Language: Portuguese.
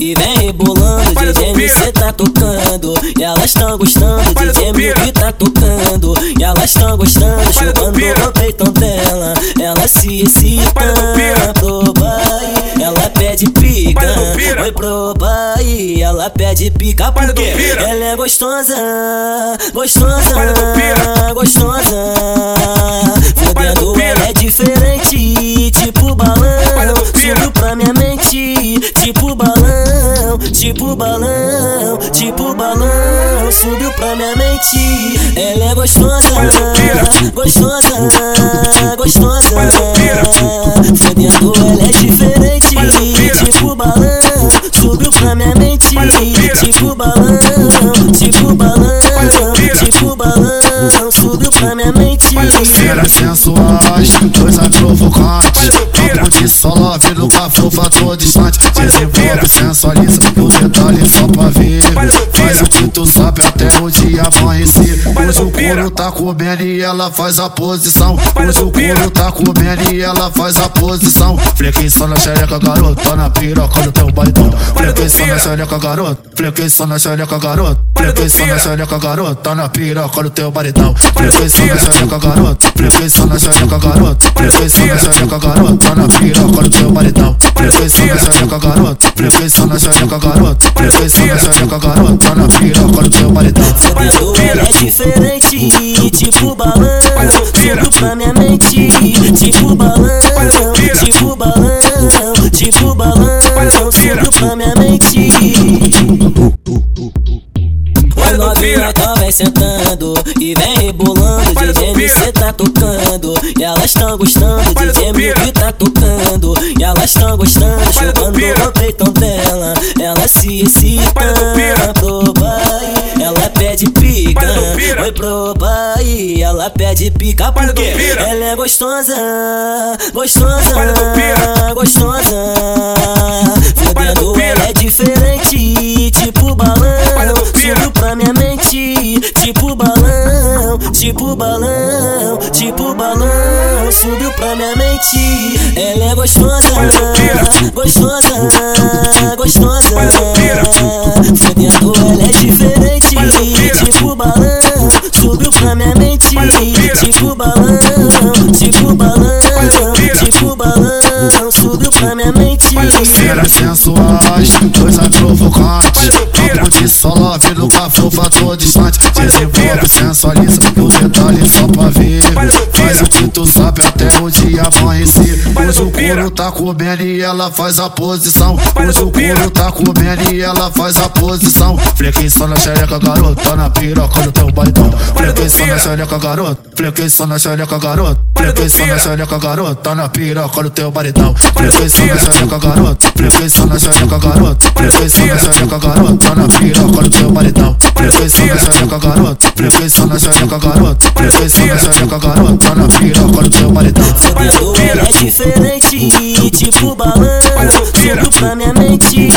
e vem rebolando. DJ cê tá tocando e elas tão gostando. DJ que tá tocando e elas tão gostando. Chupando o peitão dela, ela se excita pro baile. Ela pede pica, oi pro baile. Ela pede pica porque ela é gostosa, gostosa. Mente, tipo balão, tipo balão, tipo balão. Subiu pra minha mente, ela é gostosa, gostosa, gostosa. Fudendo ela é diferente, tipo balão. Subiu pra minha mente, tipo balão, tipo balão, tipo balão. Subiu pra minha mente. Era sensuais, coisa provocante Papo de fofa tô distante. Desenvolve, sensualiza, o detalhe só pra ver. Faz o que tu sabe até o dia amanhecer Hoje o couro tá comendo e ela faz a posição. Hoje o couro tá comendo e ela faz a posição. Flequei só na xereca, garoto, tá na piroca do teu baitão. Flequei só na xereca, garoto, flequei só na xereca, garoto Flequei só na xereca, garoto, tá na piroca do teu baitão. Flequei só na xereca, garoto, flequei só na xereca, garoto Flequei só na xereca, garoto, tá na piroca só na xereca, garoto só na xereca, garoto, tá na piroca do teu ela é diferente, tipo balão. Subiu pra minha mente, tipo balão, tipo balão, tipo balão. Subiu pra minha mente. Oi novinha, então vem sentando e vem rebolando. DJ cê tá tocando e elas tão gostando. DJ que tá tocando e elas tão gostando. Se pro baile. Ela pede pica, oi pro baile. Ela pede pica porque ela é gostosa, gostosa, gostosa. Fudendo ela é diferente, tipo balão. Subiu pra minha mente, tipo balão, tipo balão, tipo balão. Subiu pra minha mente, ela é gostosa, gostosa, gostosa. Fudendo ela é diferente, tipo balão. Subiu pra minha mente, tipo balão, tipo balão, tipo balão. Subiu pra minha mente. Provocante Papo de solo, no fofa tô distante. Desenvolve, sensualiza, o detalhe só pra ver. Faz o que tu sabe até o dia amanhecer. Hoje o couro tá comendo e ela faz a posição. Hoje o couro tá comendo e ela faz a posição. Flequei só na xereca, garoto, tá na piroca do teu baitão Flequei só na xereca, garoto, flequei só na xereca, garoto Flequei só na xereca, garoto, tá na piroca do teu baitão Flequei só na xereca, garoto, flequei só na xereca, garoto Flequei só na xereca, garoto, tá do teu baitão Flequei só na xereca, garoto, só na xereca, garoto só na xereca, garoto, tá na piroca do teu baitão Fudendo ela é diferente, tipo balão. Subiu pra minha mente,